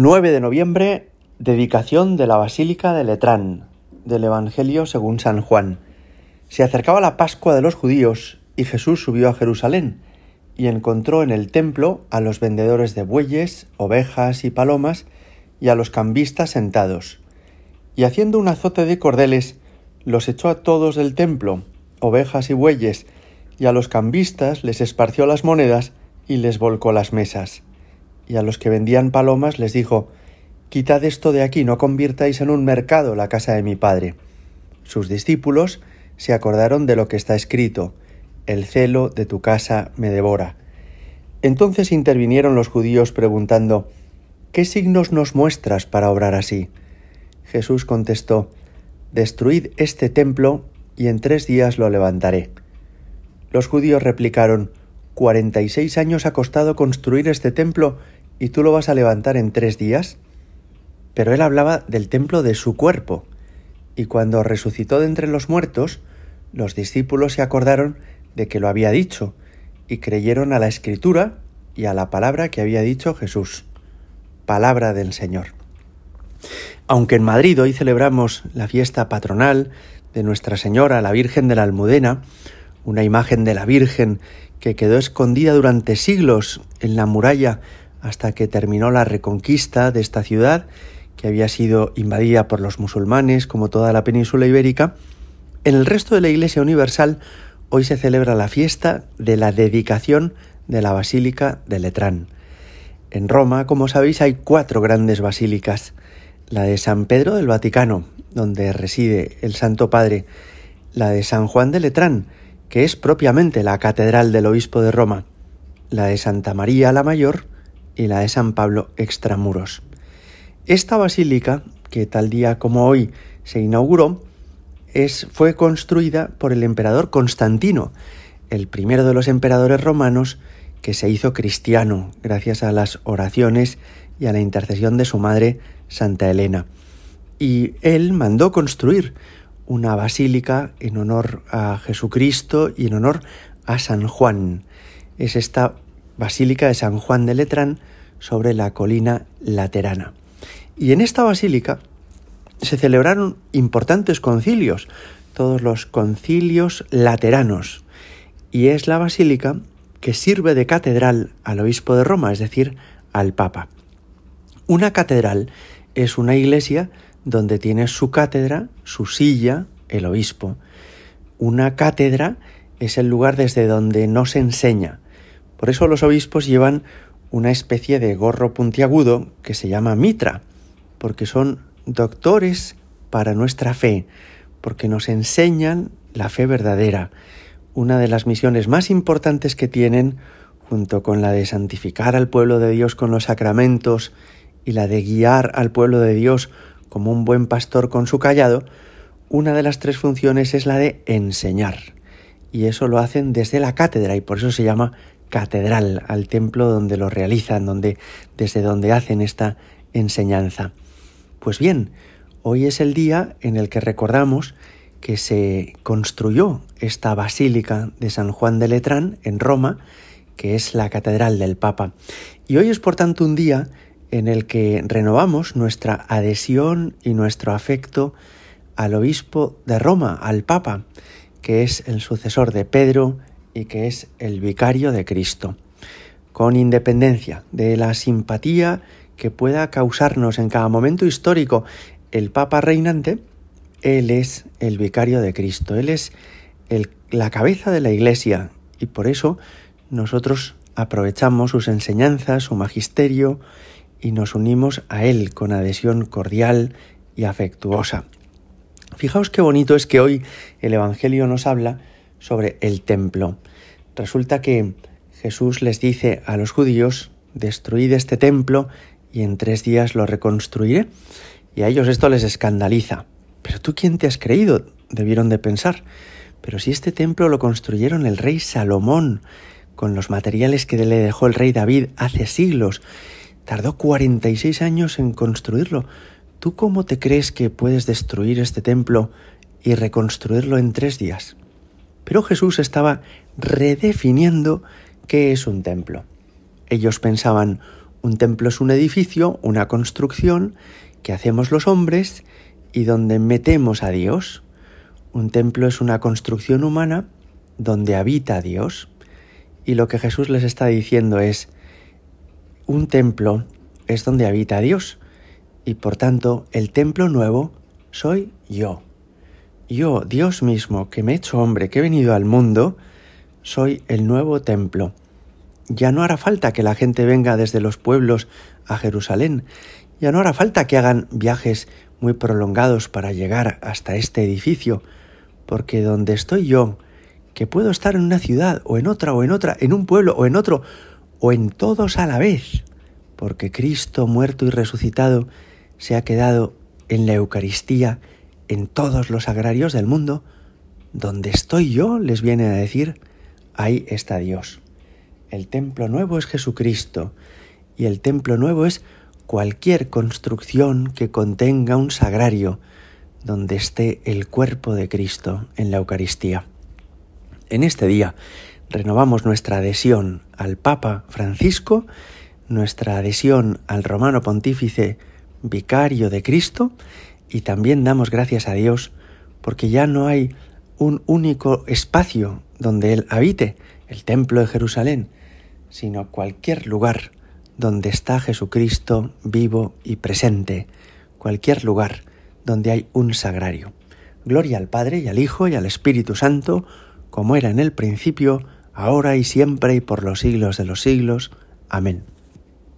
9 de noviembre, dedicación de la Basílica de Letrán, del Evangelio según San Juan. Se acercaba la Pascua de los judíos y Jesús subió a Jerusalén y encontró en el templo a los vendedores de bueyes, ovejas y palomas y a los cambistas sentados. Y haciendo un azote de cordeles, los echó a todos del templo, ovejas y bueyes, y a los cambistas les esparció las monedas y les volcó las mesas y a los que vendían palomas les dijo Quitad esto de aquí, no convirtáis en un mercado la casa de mi padre. Sus discípulos se acordaron de lo que está escrito El celo de tu casa me devora. Entonces intervinieron los judíos preguntando ¿Qué signos nos muestras para obrar así? Jesús contestó Destruid este templo y en tres días lo levantaré. Los judíos replicaron Cuarenta y seis años ha costado construir este templo ¿Y tú lo vas a levantar en tres días? Pero él hablaba del templo de su cuerpo, y cuando resucitó de entre los muertos, los discípulos se acordaron de que lo había dicho, y creyeron a la escritura y a la palabra que había dicho Jesús. Palabra del Señor. Aunque en Madrid hoy celebramos la fiesta patronal de Nuestra Señora, la Virgen de la Almudena, una imagen de la Virgen que quedó escondida durante siglos en la muralla hasta que terminó la reconquista de esta ciudad, que había sido invadida por los musulmanes como toda la península ibérica, en el resto de la Iglesia Universal hoy se celebra la fiesta de la dedicación de la Basílica de Letrán. En Roma, como sabéis, hay cuatro grandes basílicas. La de San Pedro del Vaticano, donde reside el Santo Padre, la de San Juan de Letrán, que es propiamente la catedral del obispo de Roma, la de Santa María la Mayor, y la de San Pablo extramuros. Esta basílica, que tal día como hoy se inauguró, es, fue construida por el emperador Constantino, el primero de los emperadores romanos que se hizo cristiano gracias a las oraciones y a la intercesión de su madre Santa Elena. Y él mandó construir una basílica en honor a Jesucristo y en honor a San Juan. Es esta Basílica de San Juan de Letrán sobre la colina laterana. Y en esta basílica se celebraron importantes concilios, todos los concilios lateranos, y es la basílica que sirve de catedral al obispo de Roma, es decir, al Papa. Una catedral es una iglesia donde tiene su cátedra, su silla, el obispo. Una cátedra es el lugar desde donde no se enseña, por eso los obispos llevan una especie de gorro puntiagudo que se llama mitra, porque son doctores para nuestra fe, porque nos enseñan la fe verdadera, una de las misiones más importantes que tienen, junto con la de santificar al pueblo de Dios con los sacramentos y la de guiar al pueblo de Dios como un buen pastor con su callado, una de las tres funciones es la de enseñar. Y eso lo hacen desde la cátedra y por eso se llama catedral, al templo donde lo realizan, donde, desde donde hacen esta enseñanza. Pues bien, hoy es el día en el que recordamos que se construyó esta basílica de San Juan de Letrán en Roma, que es la catedral del Papa. Y hoy es por tanto un día en el que renovamos nuestra adhesión y nuestro afecto al obispo de Roma, al Papa, que es el sucesor de Pedro, y que es el vicario de Cristo, con independencia de la simpatía que pueda causarnos en cada momento histórico el Papa reinante, Él es el vicario de Cristo, Él es la cabeza de la Iglesia y por eso nosotros aprovechamos sus enseñanzas, su magisterio y nos unimos a Él con adhesión cordial y afectuosa. Fijaos qué bonito es que hoy el Evangelio nos habla sobre el templo. Resulta que Jesús les dice a los judíos, destruid este templo y en tres días lo reconstruiré. Y a ellos esto les escandaliza. Pero tú quién te has creído, debieron de pensar. Pero si este templo lo construyeron el rey Salomón, con los materiales que le dejó el rey David hace siglos, tardó 46 años en construirlo. ¿Tú cómo te crees que puedes destruir este templo y reconstruirlo en tres días? Pero Jesús estaba redefiniendo qué es un templo. Ellos pensaban, Un templo es un edificio, una construcción que hacemos los hombres y donde metemos a Dios. Un templo es una construcción humana donde habita Dios. Y lo que Jesús les está diciendo es, un templo es donde habita Dios. Y por tanto, el templo nuevo soy yo. Yo, Dios mismo, que me he hecho hombre, que he venido al mundo, soy el nuevo templo. Ya no hará falta que la gente venga desde los pueblos a Jerusalén. Ya no hará falta que hagan viajes muy prolongados para llegar hasta este edificio, porque donde estoy yo, que puedo estar en una ciudad o en otra o en otra, en un pueblo o en otro, o en todos a la vez, porque Cristo muerto y resucitado se ha quedado en la Eucaristía en todos los agrarios del mundo, donde estoy yo, les viene a decir, ahí está Dios. El templo nuevo es Jesucristo y el templo nuevo es cualquier construcción que contenga un sagrario donde esté el cuerpo de Cristo en la Eucaristía. En este día renovamos nuestra adhesión al Papa Francisco, nuestra adhesión al Romano Pontífice Vicario de Cristo y también damos gracias a Dios porque ya no hay un único espacio donde Él habite, el Templo de Jerusalén, sino cualquier lugar donde está Jesucristo vivo y presente, cualquier lugar donde hay un sagrario. Gloria al Padre y al Hijo y al Espíritu Santo, como era en el principio, ahora y siempre y por los siglos de los siglos. Amén.